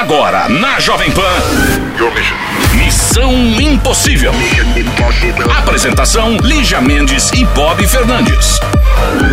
Agora, na Jovem Pan. Missão Impossível. Apresentação: Lígia Mendes e Bob Fernandes.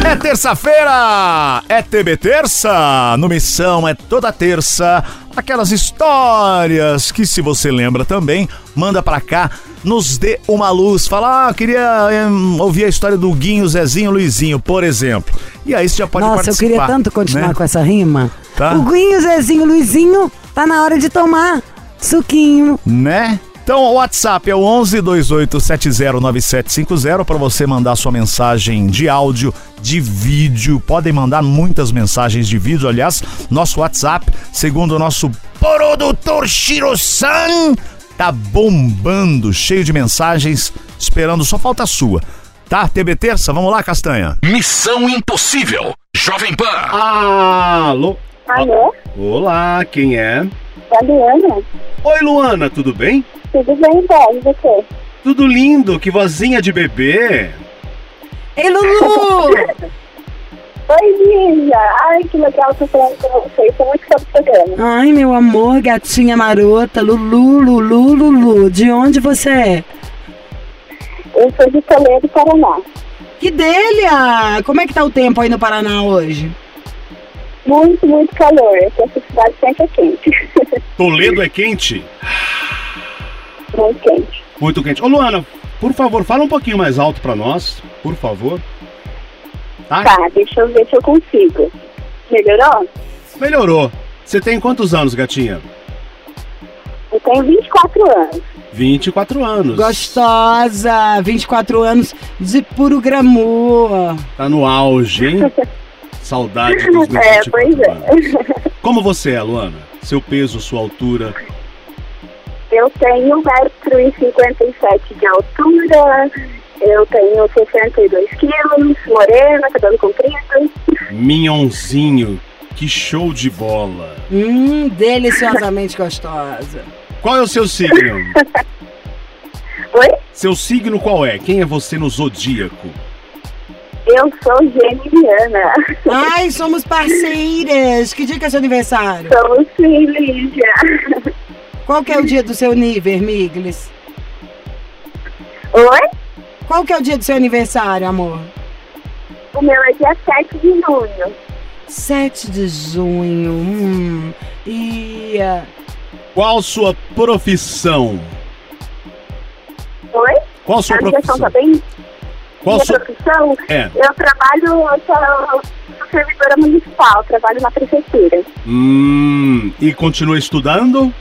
É terça-feira! É TB Terça! No Missão é toda terça. Aquelas histórias que, se você lembra também, manda pra cá, nos dê uma luz. Fala, ah, queria hum, ouvir a história do Guinho, Zezinho, Luizinho, por exemplo. E aí você já pode Nossa, eu participar. queria tanto continuar né? com essa rima. Tá. O Guinho, Zezinho, Luizinho, tá na hora de tomar suquinho. Né? Então, o WhatsApp é o 11 28 70 9750 para você mandar sua mensagem de áudio, de vídeo. Podem mandar muitas mensagens de vídeo. Aliás, nosso WhatsApp, segundo o nosso produtor Shiro-san, tá bombando, cheio de mensagens, esperando. Só falta a sua. Tá? TB Terça? Vamos lá, Castanha. Missão Impossível. Jovem Pan. Alô? Alô? Olá, quem é? É a Luana? Oi, Luana, tudo bem? Tudo bem, Bob? E você? Tudo lindo, que vozinha de bebê. Ei, Lulu! Oi, Lígia! Ai, que legal estar falando com vocês. Estou muito fã do programa. Ai, meu amor, gatinha marota, Lulu, Lulu, Lulu. De onde você é? Eu sou de Toledo, Paraná. Que delha! Como é que tá o tempo aí no Paraná hoje? Muito, muito calor. Essa cidade sempre é quente. Toledo é quente? muito quente. Muito quente. Ô, Luana, por favor, fala um pouquinho mais alto pra nós, por favor. Tá? Tá, deixa eu ver se eu consigo. Melhorou? Melhorou. Você tem quantos anos, gatinha? Eu tenho 24 anos. 24 anos. Gostosa! 24 anos de puro glamour. Tá no auge, hein? Saudade dos meus É, 24 pois é. Como você é, Luana? Seu peso, sua altura? Eu tenho 1,57m de altura. Eu tenho 62 quilos, morena, cabelo comprido. Minhonzinho. Que show de bola. Hum, deliciosamente gostosa. Qual é o seu signo? Oi? Seu signo qual é? Quem é você no zodíaco? Eu sou geminiana. Ai, somos parceiras. Que dia que é seu aniversário? Somos sim, Lígia. Qual que é o dia do seu nível, Miglis? Oi? Qual que é o dia do seu aniversário, amor? O meu é dia 7 de junho. 7 de junho. Hum. E. ah, Qual sua profissão? Oi? Qual sua a ligação profissão? tá bem? Qual sua... profissão? É. Eu trabalho, eu sou servidora municipal, trabalho na prefeitura. Hum, e continua estudando?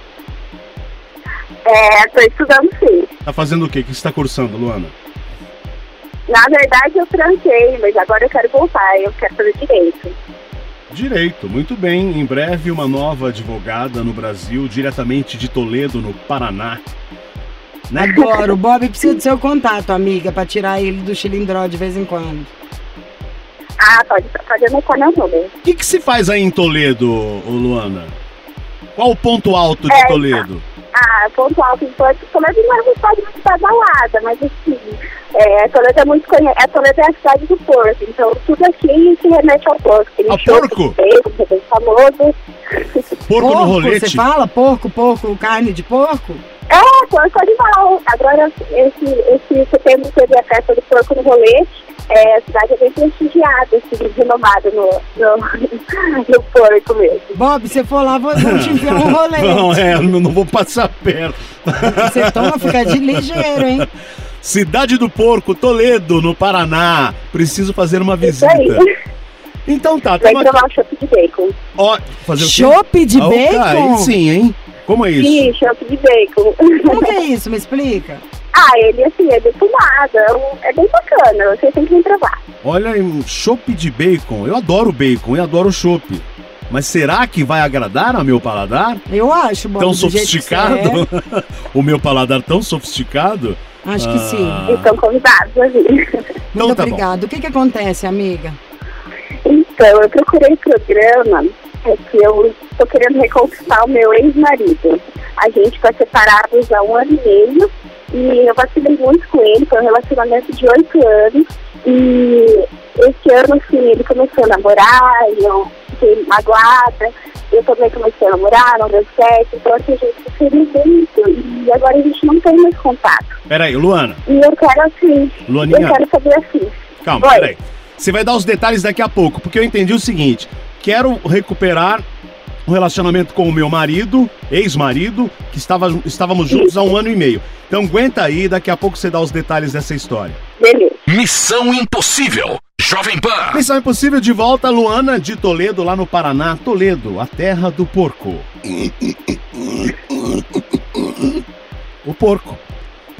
É, tô estudando sim. Tá fazendo o quê? O que você tá cursando, Luana? Na verdade eu tranquei, mas agora eu quero voltar, eu quero fazer direito. Direito, muito bem. Em breve, uma nova advogada no Brasil, diretamente de Toledo, no Paraná. Né? Adoro. O Bob precisa do seu contato, amiga, pra tirar ele do chilindró de vez em quando. Ah, pode, pode anotar meu número. O que, que se faz aí em Toledo, Luana? Qual o ponto alto de É, Toledo? Ah, ponto alto em Porto Toledo não é uma cidade muito badalada, mas assim, é, Toledo é muito conhecida, é, Toledo é a cidade do porco, então tudo aqui se remete ao porco. Tem Ao porco? de é bem famoso. Porco, no você rolete? fala? Porco, porco, carne de porco? É, porco animal. Agora, esse, esse setembro teve a festa do porco no rolete. É, a cidade é bem prestigiada, assim, renomada no, no, no porco mesmo. Bob, se for lá, vou, vou te enviar um rolê. Não, é, não, não vou passar perto. Você toma, fica de ligeiro, hein? Cidade do Porco, Toledo, no Paraná. Preciso fazer uma Isso visita. aí. Então tá, Vai tomar aqui. um chopp de bacon. Ó, fazer o quê? Chopp de Ah, bacon? aí sim, hein? Como é isso? Sim, chopp de bacon. Como que é isso? Me explica. ah, ele assim, é defumado, é, um- é bem bacana, você tem que vir provar. Olha, um chopp de bacon. Eu adoro bacon e adoro chopp. Mas será que vai agradar ao meu paladar? Eu acho, Bob. tão do jeito que sofisticado? você é. o meu paladar tão sofisticado? Acho que sim. Ah. Estão convidados a vir. Então Muito tá bom. obrigada. O que que acontece, amiga? Então, eu procurei o programa, é que eu tô querendo reconquistar o meu ex-marido. A gente tá separados há um ano e meio e eu vacilei muito com ele, foi um relacionamento de oito anos. E esse ano, assim, ele começou a namorar, e eu fiquei magoada. Eu também comecei a namorar, não deu certo. Então, assim, a gente se muito. E agora a gente não tem mais contato. Peraí, Luana, E eu quero, assim, Luaninha. eu quero saber assim. calma, Oi. peraí. Você vai dar os detalhes daqui a pouco, porque eu entendi o seguinte: quero recuperar um relacionamento com o meu marido, ex-marido, que estava, estávamos juntos há um ano e meio. Então aguenta aí, daqui a pouco você dá os detalhes dessa história. Beleza. Missão Impossível. Jovem Pan. Missão Impossível de volta, Luana de Toledo, lá no Paraná. Toledo, a terra do porco. O porco.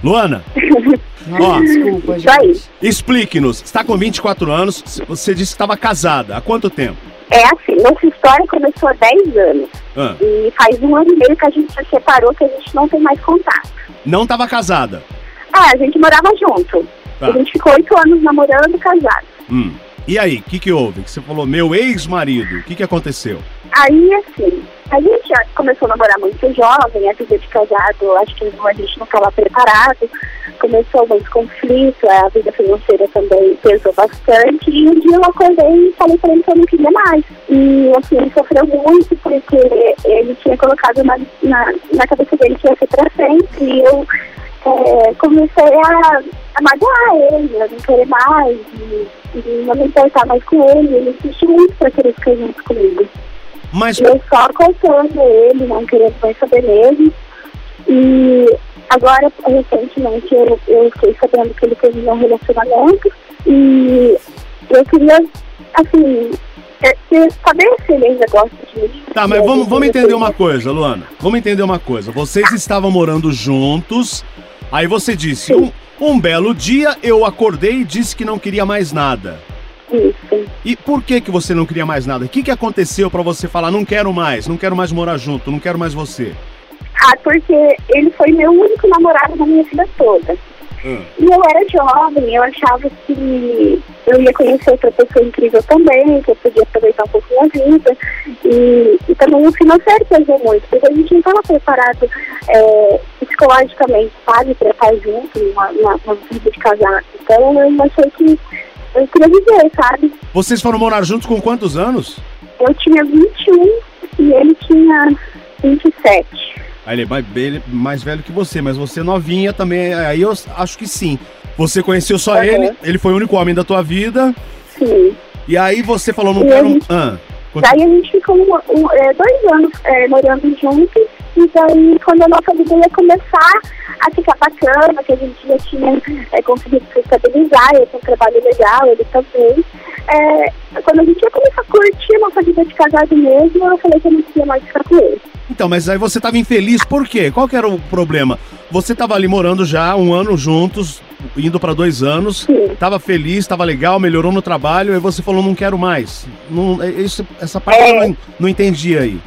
Luana, ó, Desculpa, gente. explique-nos. Está com 24 anos, você disse que estava casada. Há quanto tempo? É assim, nossa história começou há 10 anos. Ah, E faz um ano e meio que a gente se separou, que a gente não tem mais contato. não estava casada. Ah, a gente morava junto. Tá. A gente ficou oito anos namorando e casado. Hum. E aí, o que, que houve? Que você falou, meu ex-marido. O que, que aconteceu? Aí, assim, a gente já começou a namorar muito jovem, a vida de casado, acho que a gente não estava preparado. Começou muito conflito, a vida financeira também pesou bastante. E um dia eu acordei e falei pra ele que eu não queria mais. E, assim, ele sofreu muito porque ele tinha colocado na, na, na cabeça dele que ia ser pra sempre. E eu é, comecei a, a magoar ele, a não querer mais, e, não me importar mais com ele. Ele insistiu muito pra querer ficar junto comigo. Mas eu só contando ele, não querendo mais saber dele. E agora, recentemente, eu, eu fiquei sabendo que ele terminou um relacionamento. E eu queria, assim, é, saber se ele ainda gosta de mim. Tá, mas vamos, vamos entender uma coisa, Luana. Vamos entender uma coisa. Vocês estavam morando juntos, aí você disse, um, um belo dia eu acordei e disse que não queria mais nada. Isso. E por que que você não queria mais nada? O que que aconteceu pra você falar, não quero mais, não quero mais morar junto, não quero mais você? Ah, porque ele foi meu único namorado na minha vida toda. Ah. E eu era jovem, eu achava que eu ia conhecer outra pessoa incrível também, que eu podia aproveitar um pouco minha vida. E, e também o financeiro pesou muito, porque a gente não estava preparado é, psicologicamente, sabe, para estar junto numa, numa, numa vida de casado. Então eu achei que eu queria viver, sabe? Vocês foram morar juntos com quantos anos? Eu tinha 21 e ele tinha 27. Aí ele é mais, ele é mais velho que você, mas você é novinha também, aí eu acho que sim. Você conheceu só Uhum. ele, ele foi o único homem da tua vida, Sim. e aí você falou, não E quero... gente- Ah, Daí a gente ficou um- um- é, dois anos é, morando juntos, e daí quando a nossa vida ia começar a ficar bacana, que a gente já tinha é, conseguido se estabilizar, eu tinha um trabalho legal, ele também. é, quando a gente ia começar a curtir a nossa vida de casado mesmo, eu falei que eu não queria mais ficar com ele. Então, mas aí você tava infeliz, por quê? Qual que era o problema? Você tava ali morando já um ano juntos, indo pra dois anos, Sim. tava feliz, tava legal, melhorou no trabalho, aí você falou, não quero mais. Não, é- isso, essa parte É. eu não, não entendi aí.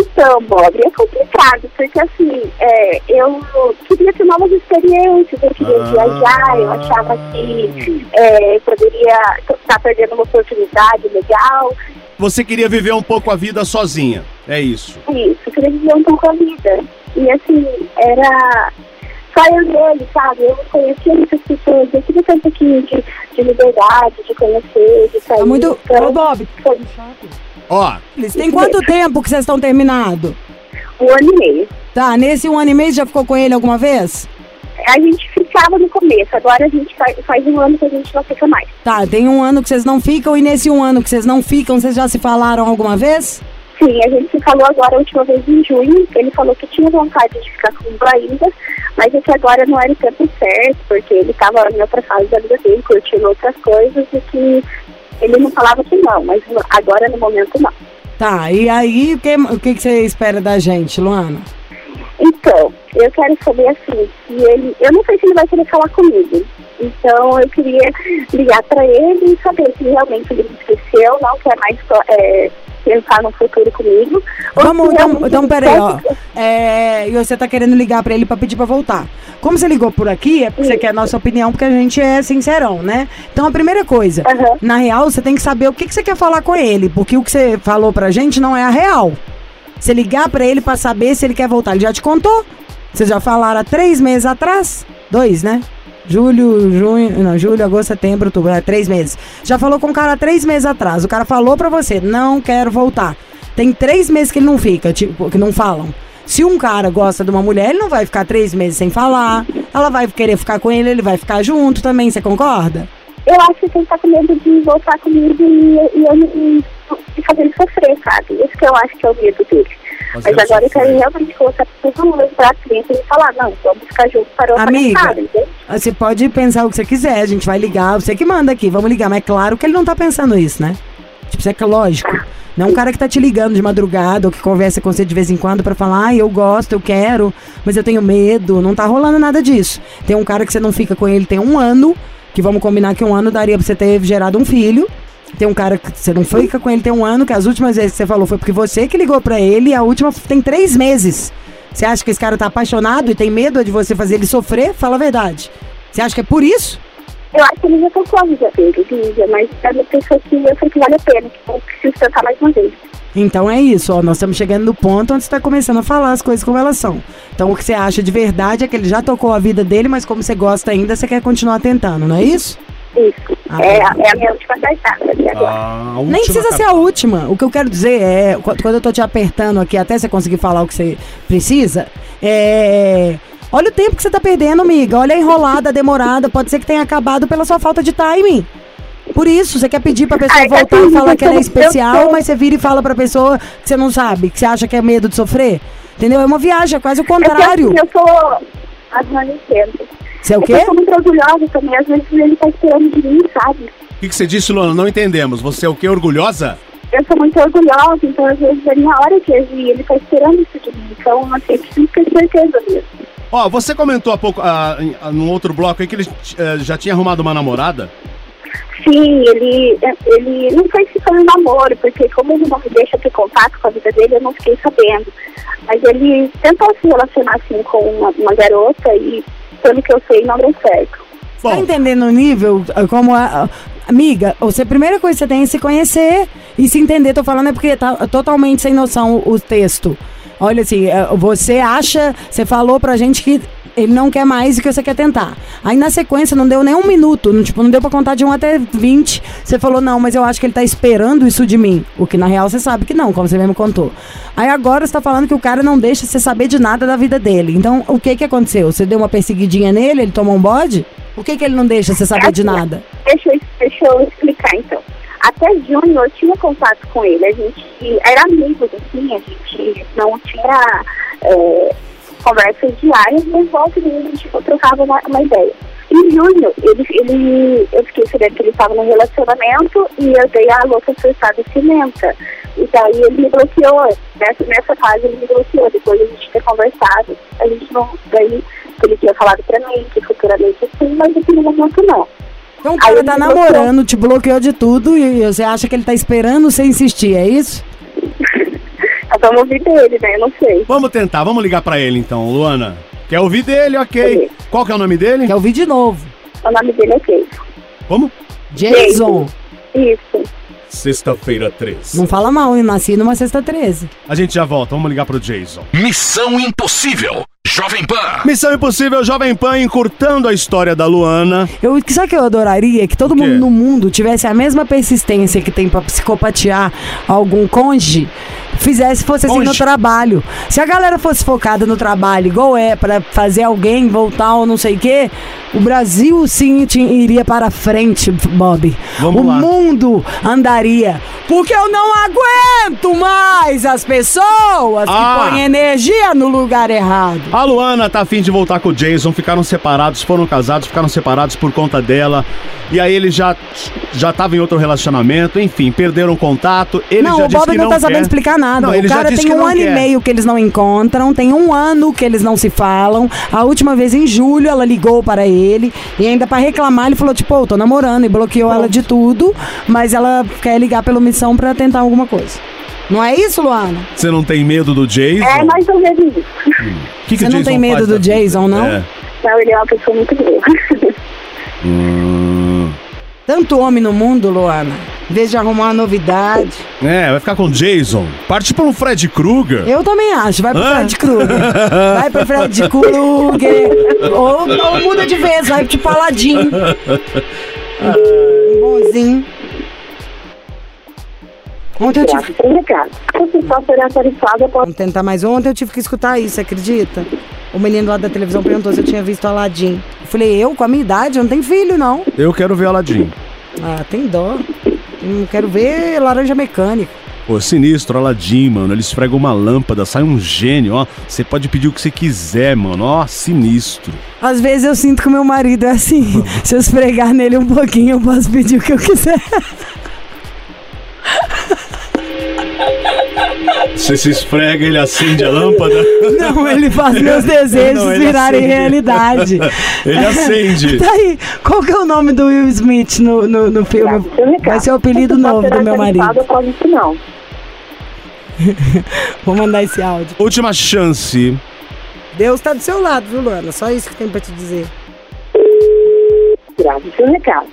Então, Bob, é complicado, porque assim, é, eu queria ter novas experiências, eu queria Ah. viajar, eu achava que é, eu poderia estar perdendo uma oportunidade legal. Você queria viver um pouco a vida sozinha, é isso. Isso, eu queria viver um pouco a vida. E assim, era só eu e ele, sabe? Eu não conhecia muitas pessoas, eu ter um pouquinho de, de liberdade, de conhecer, de sair. Tá muito. Então, Ô, Bob, foi Ó, eles têm quanto tempo que vocês estão terminados? um ano e meio. Tá, nesse um ano e meio já ficou com ele alguma vez? A gente ficava no começo, agora a gente faz, faz um ano que a gente não fica mais. Tá, tem um ano que vocês não ficam e nesse um ano que vocês não ficam, vocês já se falaram alguma vez? Sim, a gente se falou agora a última vez em junho. Ele falou que tinha vontade de ficar comigo ainda, mas é que agora não era o tempo certo, porque ele estava em outra fase da vida dele, curtindo outras coisas, e que ele não falava que não, mas agora no momento não. Tá, e aí o que, o que, que você espera da gente, Luana? Então, eu quero saber assim, se ele. Eu não sei se ele vai querer falar comigo. Então eu queria ligar para ele e saber se realmente ele me esqueceu, não quer mais é, pensar no futuro comigo. Vamos, então, então peraí, ó. É, e você tá querendo ligar pra ele pra pedir pra voltar. Como você ligou por aqui, é porque você Isso. quer a nossa opinião, porque a gente é sincerão, né? Então a primeira coisa, Aham. na real, você tem que saber o que, que você quer falar com ele, porque o que você falou pra gente não é a real. Você ligar pra ele pra saber se ele quer voltar, ele já te contou? Vocês já falaram há três meses atrás? Dois, né? Julho, junho, não, julho, agosto, setembro, outubro, é três meses. Já falou com o cara três meses atrás. O cara falou pra você, não quero voltar. Tem três meses que ele não fica, tipo, que não falam. Se um cara gosta de uma mulher, ele não vai ficar três meses sem falar. Ela vai querer ficar com ele, ele vai ficar junto também, você concorda? Eu acho que ele tá com medo de voltar comigo e, e eu e, e fazer ele sofrer, sabe? Isso que eu acho que é o medo dele. Fazer Mas agora eu quero realmente colocar todo mundo pra frente e falar, não, vamos ficar juntos para o Amiga. passado, entende? Você pode pensar o que você quiser, a gente vai ligar, você que manda aqui, vamos ligar. Mas é claro que ele não tá pensando isso, né? Tipo, isso é lógico. Não é um cara que tá te ligando de madrugada ou que conversa com você de vez em quando pra falar, ah, eu gosto, eu quero, mas eu tenho medo. Não tá rolando nada disso. Tem um cara que você não fica com ele tem um ano, que vamos combinar que um ano daria pra você ter gerado um filho. Tem um cara que você não fica com ele tem um ano, que as últimas vezes que você falou foi porque você que ligou pra ele e a última tem três meses. Você acha que esse cara tá apaixonado e tem medo de você fazer ele sofrer? Fala a verdade. Você acha que é por isso? Eu acho que ele já tocou a vida dele, Lígia, mas é uma pessoa que eu sei que vale a pena, que eu preciso tentar mais uma vez. Então é isso, ó. Nós estamos chegando no ponto onde você está começando a falar as coisas como elas são. Então o que você acha de verdade é que ele já tocou a vida dele, mas como você gosta ainda, você quer continuar tentando, não é isso? Isso. Ah, é, a- é a minha última cartada até agora. A Nem última precisa ser a última. O que eu quero dizer é, qu- quando eu tô te apertando aqui até você conseguir falar o que você precisa, é. Olha o tempo que você tá perdendo, amiga. Olha a enrolada, a demorada. Pode ser que tenha acabado pela sua falta de timing. Por isso, você quer pedir pra pessoa Ai, voltar assim, e falar que ela é especial, mas você vira e fala pra pessoa que você não sabe, que você acha que é medo de sofrer. Entendeu? É uma viagem, é quase o É contrário. assim, eu sou. As entendo. Você é o que quê? Eu sou muito orgulhosa também, às vezes ele tá esperando de mim, sabe? O que, que você disse, Luana? Não entendemos. Você é o quê? Orgulhosa? Eu sou muito orgulhosa, então às vezes é minha hora de agir, ele tá esperando isso de mim. Então, assim, eu preciso ter certeza mesmo. Ó, você comentou há pouco, ah, em- ah, num outro bloco aí, que ele eh, já tinha arrumado uma namorada. Sim, ele, ele não sei se foi um namoro, porque como ele não me deixa ter contato com a vida dele, eu não fiquei sabendo. Mas ele tentou se relacionar assim com uma, uma garota e, pelo que eu sei, não deu certo. Tá Bom, entendendo o nível? ah, Como a, a- amiga, você, a primeira coisa que você tem é se conhecer e se entender. Tô falando é porque tá totalmente sem noção o, o texto. Olha assim, eh, você acha, você falou pra gente que ele não quer mais e que você quer tentar. Aí na sequência não deu nem um minuto, não, tipo, não deu pra contar de 1 até 20. Você falou, não, mas eu acho que ele tá esperando isso de mim. O que na real você sabe que não, como você mesmo contou. Aí agora você tá falando que o cara não deixa você saber de nada da vida dele. Então, o que que aconteceu? Você deu uma perseguidinha nele, ele tomou um bode? O que que ele não deixa você saber de nada? Deixa deixa eu explicar então. Até junho eu tinha contato com ele, a gente era amigos, assim, a gente não tinha é, conversas diárias, mas volta e a gente trocava uma, uma ideia. Em junho, ele, ele, eu fiquei sabendo que ele estava num relacionamento e eu dei a louca surtada cimenta. E daí ele me bloqueou. Nessa, nessa fase ele me bloqueou, depois a gente ter conversado. A gente não. Daí ele tinha falado pra mim que futuramente sim, mas naquele momento não. Então o cara ele tá namorando, te bloqueou de tudo e você acha que ele tá esperando você insistir, é isso? Nós vamos ouvir dele, né? Eu não sei. vamos tentar, vamos ligar pra ele então, Luana. Quer ouvir dele? Ok. Sim. Qual que é o nome dele? Quer ouvir de novo. O nome dele é Jason. Como? Jason. Isso. Sexta-feira 3. Não fala mal, eu nasci numa sexta 13. A gente já volta, vamos ligar pro Jason. Missão Impossível. Jovem Pan. Missão Impossível Jovem Pan encurtando a história da Luana. Eu, sabe o que eu adoraria? Que todo mundo no mundo tivesse a mesma persistência que tem pra psicopatear algum cônjuge, fizesse, fosse assim no trabalho. Se a galera fosse focada no trabalho, igual é, pra fazer alguém voltar ou não sei o quê, o Brasil sim iria para frente, Bob. Vamos o lá. mundo andaria. Porque eu não aguento mais as pessoas Ah. que põem energia no lugar errado. A Luana tá afim de voltar com o Jason, ficaram separados, foram casados, ficaram separados por conta dela. E aí ele já já tava em outro relacionamento, enfim, perderam contato. Ele não, já o Bob não, não tá sabendo quer. explicar nada. Não, o cara tem um não ano e quer. meio que eles não encontram, tem um ano que eles não se falam. A última vez em julho ela ligou para ele e ainda para reclamar ele falou tipo, "Ô, tô namorando e bloqueou ela de tudo, mas ela quer ligar pela missão para tentar alguma coisa. Não é isso, Luana? Você não tem medo do Jason? É mais ou menos isso. O que que Você não tem medo do? Jason, não? É. Então ele é uma pessoa muito boa. Hum. Tanto homem no mundo, Luana. Em vez de arrumar uma novidade. É, vai ficar com Jason. Parte um Fred Krueger. Eu também acho. Vai pro Hã? Fred Krueger. Vai pro Fred Krueger. Ou, ou muda de vez, vai tipo Aladdin. Um bonzinho. Ontem eu tive. Pode Vamos tentar mais. Ontem eu tive que escutar isso, acredita? O menino lá da televisão perguntou se eu tinha visto Aladdin. Eu falei, eu, com a minha idade, eu não tenho filho, não. Eu quero ver Aladdin. Ah, tem dó. Não quero ver laranja mecânica. Pô, sinistro, Aladdin, mano. Ele esfrega uma lâmpada, sai um gênio, ó. Você pode pedir o que você quiser, mano. Ó, sinistro. Às vezes eu sinto que o meu marido é assim. Se eu esfregar nele um pouquinho, eu posso pedir o que eu quiser. Você se esfrega, ele acende a lâmpada. Não, ele faz meus desejos Não, virarem acende. realidade. Ele acende. Tá aí, qual que é o nome do Will Smith no, no, no filme? Vai ser o apelido novo do meu marido. Pode isso não. Vou mandar esse áudio. Última chance. Deus tá do seu lado, viu, Luana? Só isso que tem pra te dizer. Grave seu recado.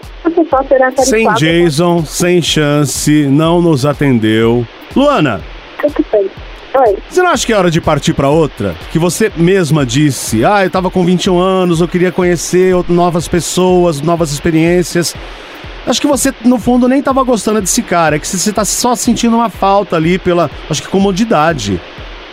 Será tarifada. Sem Jason, sem chance, não nos atendeu. Luana, Bem. Oi. você não acha que é hora de partir pra outra? Que você mesma disse, ah, eu tava com 21 anos, eu queria conhecer novas pessoas, novas experiências. Acho que você, no fundo, nem tava gostando desse cara. É que você tá só sentindo uma falta ali pela, acho que, comodidade.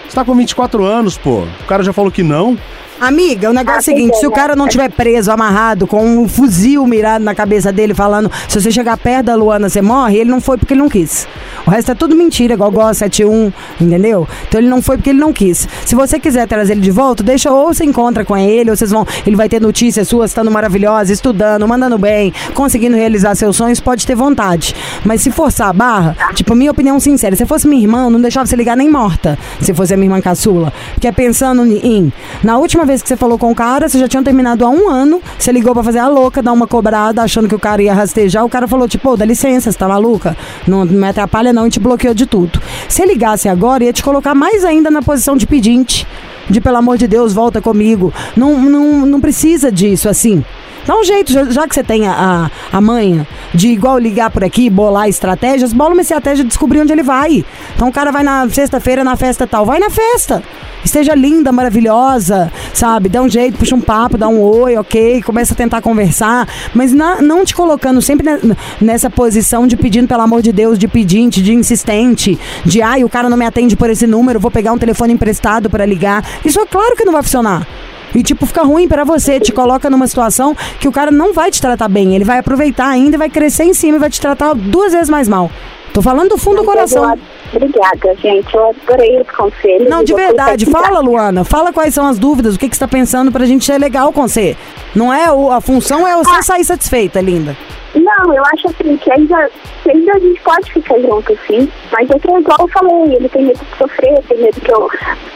Você tá com 24 anos, pô. O cara já falou que não. Amiga, o negócio é o Ah, seguinte: se o cara não tiver preso, amarrado, com um fuzil mirado na cabeça dele, falando se você chegar perto da Luana, você morre, ele não foi porque ele não quis. O resto é tudo mentira, igual Gó 71, entendeu? Então ele não foi porque ele não quis. Se você quiser trazer ele de volta, deixa ou você encontra com ele, ou vocês vão. Ele vai ter notícias suas, estando maravilhosa, estudando, mandando bem, conseguindo realizar seus sonhos, pode ter vontade. Mas se forçar a barra, tipo, minha opinião sincera, se fosse minha irmã, eu não deixava você ligar nem morta, se fosse a minha irmã caçula. Porque é pensando em. Na última vez que você falou com o cara, você já tinha terminado há um ano, você ligou pra fazer a louca, dar uma cobrada, achando que o cara ia rastejar, o cara falou, tipo, "Ô, dá licença, você tá maluca? Não, não me atrapalha não, e te bloqueou de tudo. Se ligasse agora, ia te colocar mais ainda na posição de pedinte. De pelo amor de Deus, volta comigo. Não, não, não precisa disso, assim. Dá um jeito, já, que você tem a, a, a manha de igual ligar por aqui, bolar estratégias, bola uma estratégia de descobrir onde ele vai. Então o cara vai na sexta-feira na festa tal, vai na festa. Esteja linda, maravilhosa, sabe? Dá um jeito, puxa um papo, dá um oi, ok, começa a tentar conversar, mas na- não te colocando sempre ne- nessa posição de pedindo, pelo amor de Deus, de pedinte, de insistente, de ai, o cara não me atende por esse número, vou pegar um telefone emprestado para ligar. Isso é claro que não vai funcionar. E, tipo, fica ruim pra você, te coloca numa situação que o cara não vai te tratar bem. Ele vai aproveitar ainda vai crescer em cima e vai te tratar duas vezes mais mal. Tô falando do fundo do coração. Obrigada, gente. Eu adorei os conselhos. Não, de verdade. pesquisar. Fala, Luana. Fala quais são as dúvidas, o que, que você tá pensando pra gente ser legal com você. Não é o, a função é você sair satisfeita, linda. Não, eu acho assim que ainda, ainda a gente pode ficar junto, sim. Mas é que é igual eu falei, ele tem medo de sofrer, tem medo que, eu,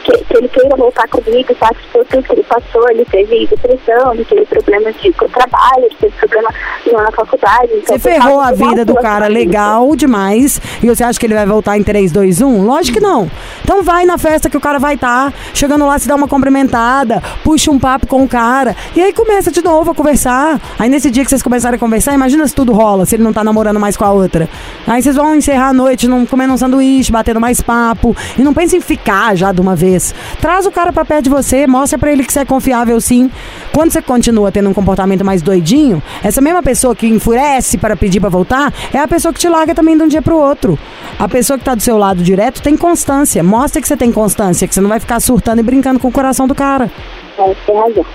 que, que ele queira voltar comigo, tá? Por tudo que ele passou, ele teve depressão, ele teve problemas de, trabalho, ele teve problema na faculdade. Então, Você ferrou a vida do cara legal demais e você acha que ele vai voltar em 3, 2, 1? Lógico que não. Então vai na festa que o cara vai estar, chegando lá se dá uma cumprimentada, puxa um papo com o cara e aí começa de novo a conversar. Aí nesse dia que vocês começarem a conversar, imagina se tudo rola, se ele não tá namorando mais com a outra. Aí vocês vão encerrar a noite num, comendo um sanduíche, batendo mais papo e não pense em ficar já de uma vez. Traz o cara pra perto de você, mostra pra ele que você é confiável sim. Quando você continua tendo um comportamento mais doidinho, essa mesma pessoa que enfurece para pedir pra voltar é a pessoa que te larga também de um dia pro outro. A pessoa que tá do seu lado direto tem constância. Mostra que você tem constância, que você não vai ficar surtando e brincando com o coração do cara. Você tem razão.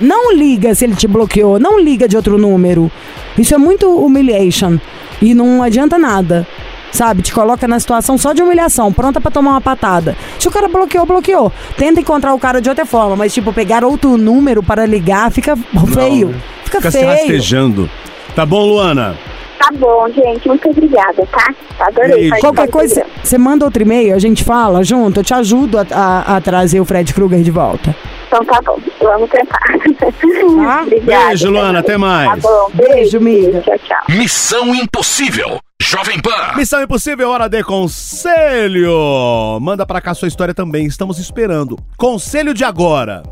Não liga se ele te bloqueou, não liga de outro número. Isso é muito humiliation e não adianta nada. Sabe, te coloca na situação só de humilhação, pronta pra tomar uma patada. Se o cara bloqueou, bloqueou. Tenta encontrar o cara de outra forma, mas tipo, pegar outro número para ligar fica feio. Fica, Fica se feio. rastejando. Tá bom, Luana? Tá bom, gente. Muito obrigada, tá? Adorei. Qualquer coisa, você manda outro e-mail, a gente fala junto, eu te ajudo a, a- a trazer o Fred Krueger de volta. Então tá bom. Vamos tentar. Tá? Obrigada. Beijo, Luana. Até mais. Tá bom. Beijo, amiga. Tchau, tchau. Missão Impossível. Jovem Pan. Missão Impossível, hora de conselho. Manda pra cá sua história também, estamos esperando. Conselho de agora.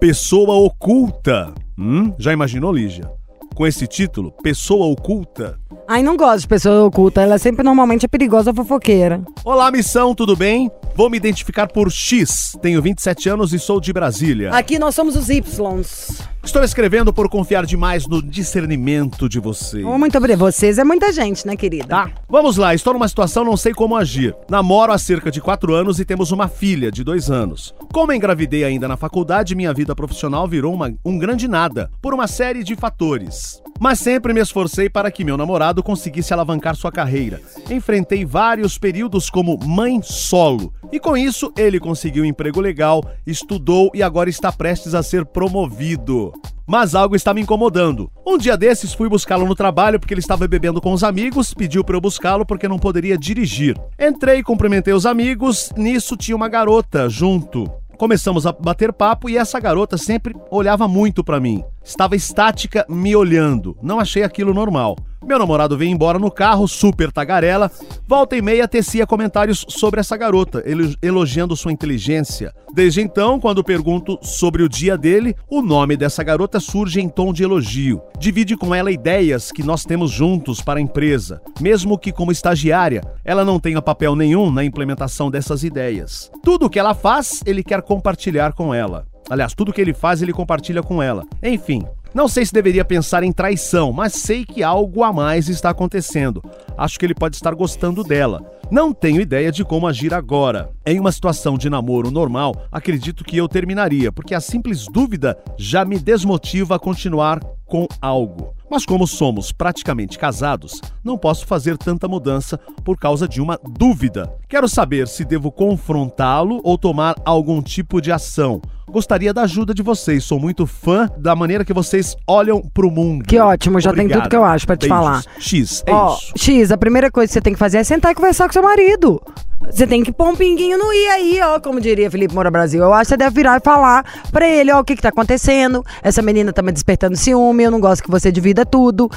Pessoa oculta. Hum? Já imaginou, Lígia? Com esse título, Pessoa Oculta, Ai, não gosto de pessoa oculta. Ela sempre normalmente é perigosa fofoqueira. Olá, missão, tudo bem? Vou me identificar por X. Tenho 27 anos e sou de Brasília. Aqui nós somos os Ys. Estou escrevendo por confiar demais no discernimento de vocês. Oh, muito obrigada. Vocês é muita gente, né, querida? Tá, vamos lá. Estou numa situação, não sei como agir. Namoro há cerca de 4 anos e temos uma filha de 2 anos. Como engravidei ainda na faculdade, minha vida profissional virou uma- um grande nada, por uma série de fatores. Mas sempre me esforcei para que meu namorado conseguisse alavancar sua carreira. Enfrentei vários períodos como mãe solo. E com isso, ele conseguiu um emprego legal, estudou e agora está prestes a ser promovido. Mas algo está me incomodando. Um dia desses fui buscá-lo no trabalho porque ele estava bebendo com os amigos, pediu para eu buscá-lo porque não poderia dirigir. Entrei, cumprimentei os amigos, nisso tinha uma garota junto. Começamos a bater papo e essa garota sempre olhava muito pra mim. Estava estática me olhando. Não achei aquilo normal. Meu namorado veio embora no carro, super tagarela. Volta e meia tecia comentários sobre essa garota, elo- elogiando sua inteligência. Desde então, quando pergunto sobre o dia dele, o nome dessa garota surge em tom de elogio. Divide com ela ideias que nós temos juntos para a empresa, mesmo que como estagiária, ela não tenha papel nenhum na implementação dessas ideias. Tudo o que ela faz, ele quer compartilhar com ela. Aliás, tudo que ele faz, ele compartilha com ela. Enfim, não sei se deveria pensar em traição, mas sei que algo a mais está acontecendo. Acho que ele pode estar gostando dela. Não tenho ideia de como agir agora. Em uma situação de namoro normal, acredito que eu terminaria, porque a simples dúvida já me desmotiva a continuar com algo. Mas como somos praticamente casados, não posso fazer tanta mudança por causa de uma dúvida. Quero saber se devo confrontá-lo ou tomar algum tipo de ação. Gostaria da ajuda de vocês. Sou muito fã da maneira que vocês olham pro mundo. Que ótimo, já tem tudo que eu acho pra te Beijos. falar. X, é Ó, isso. X, a primeira coisa que você tem que fazer é sentar e conversar com seu marido. Você tem que pôr um pinguinho no i aí, ó, como diria Felipe Moura Brasil. Eu acho que você deve virar e falar pra ele, ó, o que que tá acontecendo. Essa menina tá me despertando ciúme, eu não gosto que você divida tudo.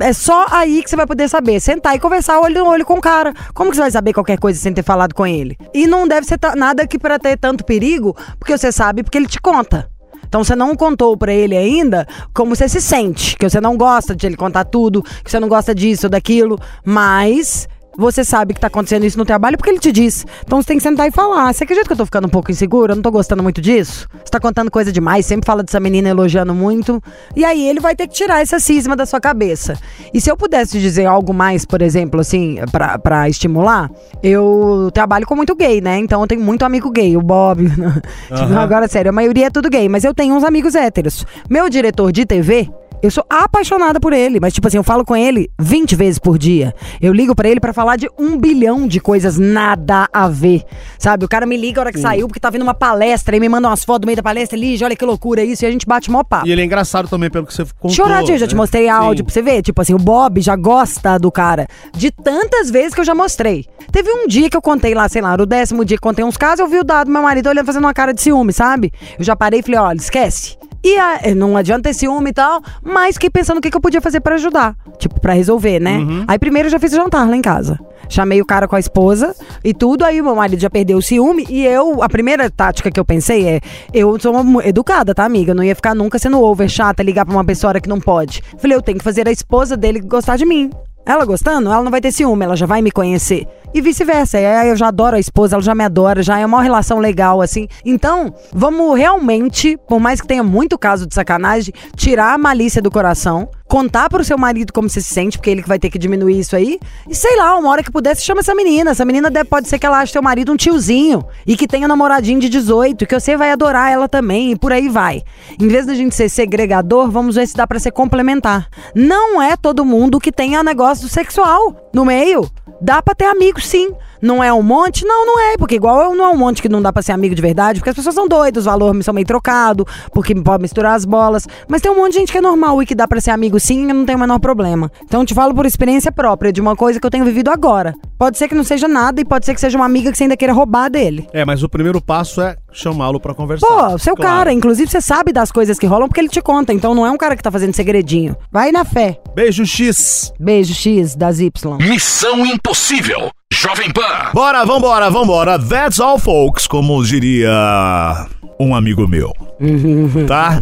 É só aí que você vai poder saber. Sentar e conversar olho no olho com o cara. Como que você vai saber qualquer coisa sem ter falado com ele? E não deve ser nada que pra ter tanto perigo, porque você sabe, porque ele te conta. Então você não contou pra ele ainda como você se sente, que você não gosta de ele contar tudo, que você não gosta disso ou daquilo, mas você sabe que tá acontecendo isso no trabalho porque ele te diz. Então você tem que sentar e falar. Você acredita que eu tô ficando um pouco insegura? Eu não tô gostando muito disso? Você tá contando coisa demais, sempre fala dessa menina elogiando muito. E aí ele vai ter que tirar essa cisma da sua cabeça. E se eu pudesse dizer algo mais, por exemplo, assim, pra, pra estimular, eu trabalho com muito gay, né? Então eu tenho muito amigo gay, o Bob. Tipo, agora, sério, a maioria é tudo gay, mas eu tenho uns amigos héteros. Meu diretor de TV, eu sou apaixonada por ele, mas tipo assim, eu falo com ele 20 vezes por dia. Eu ligo pra ele pra falar de um bilhão de coisas nada a ver. Sabe? O cara me liga a hora que saiu porque tá vindo uma palestra e me manda umas fotos no meio da palestra, Lige, olha que loucura isso, e a gente bate mó papo. E ele é engraçado também, pelo que você contou. Choradinho, já te né? mostrei áudio Sim. pra você ver. Tipo assim, o Bob já gosta do cara. De tantas vezes que eu já mostrei. Teve um dia que eu contei lá, sei lá, no décimo dia que contei uns casos, eu vi o dado do meu marido olhando, fazendo uma cara de ciúme, sabe? Eu já parei e falei, olha, esquece. E a- eh, não adianta ter ciúme e tal, mas fiquei pensando o que, que eu podia fazer pra ajudar. Tipo, pra resolver, né? Uhum. Aí primeiro eu já fiz o jantar lá em casa. Chamei o cara com a esposa e tudo, aí o meu marido já perdeu o ciúme. E eu, a primeira tática que eu pensei é: eu sou uma educada, tá, amiga? Eu não ia ficar nunca sendo over chata, ligar pra uma pessoa que não pode. Falei, eu tenho que fazer a esposa dele gostar de mim. Ela gostando, ela não vai ter ciúme, ela já vai me conhecer. E vice-versa. Eu já adoro a esposa, ela já me adora, já é uma relação legal, assim. Então, vamos realmente, por mais que tenha muito caso de sacanagem, tirar a malícia do coração, contar pro seu marido como você se sente, porque ele que vai ter que diminuir isso aí. E sei lá, uma hora que puder, você chama essa menina. Essa menina pode ser que ela ache seu marido um tiozinho e que tenha namoradinho de 18, que você vai adorar ela também, e por aí vai. Em vez da gente ser segregador, vamos ver se dá pra ser complementar. Não é todo mundo que tenha negócio sexual no meio. Dá pra ter amigo, sim. Não é um monte? Não, não é. Porque igual eu não é um monte que não dá pra ser amigo de verdade, porque as pessoas são doidas, os valores são meio trocados, porque pode misturar as bolas. Mas tem um monte de gente que é normal e que dá pra ser amigo sim e não tem o menor problema. Então eu te falo por experiência própria, de uma coisa que eu tenho vivido agora. Pode ser que não seja nada e pode ser que seja uma amiga que você ainda queira roubar dele. É, mas o primeiro passo é chamá-lo pra conversar. Pô, seu Claro. cara, inclusive você sabe das coisas que rolam porque ele te conta, então não é um cara que tá fazendo segredinho. Vai na fé. Beijo X. Beijo X das Y. Missão Impossível. Jovem Pan. Bora, vambora, vambora. That's all, folks, como diria um amigo meu. Tá?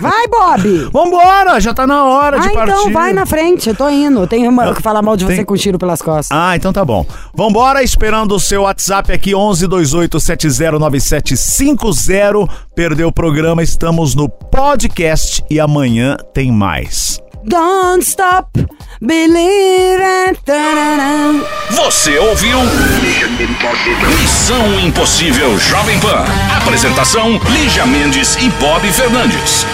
Vai, Bob! Vambora, já tá na hora de Ah, partir. então vai na frente, eu tô indo. Eu tenho uma- que falar mal de você Tem- com tiro pelas costas. Ah, então tá bom. Vambora, esperando o seu WhatsApp aqui, 1128709750. Perdeu o programa, estamos no podcast e amanhã tem mais. Don't stop believing. Você ouviu? Missão Impossível Jovem Pan. Apresentação: Lígia Mendes e Bob Fernandes.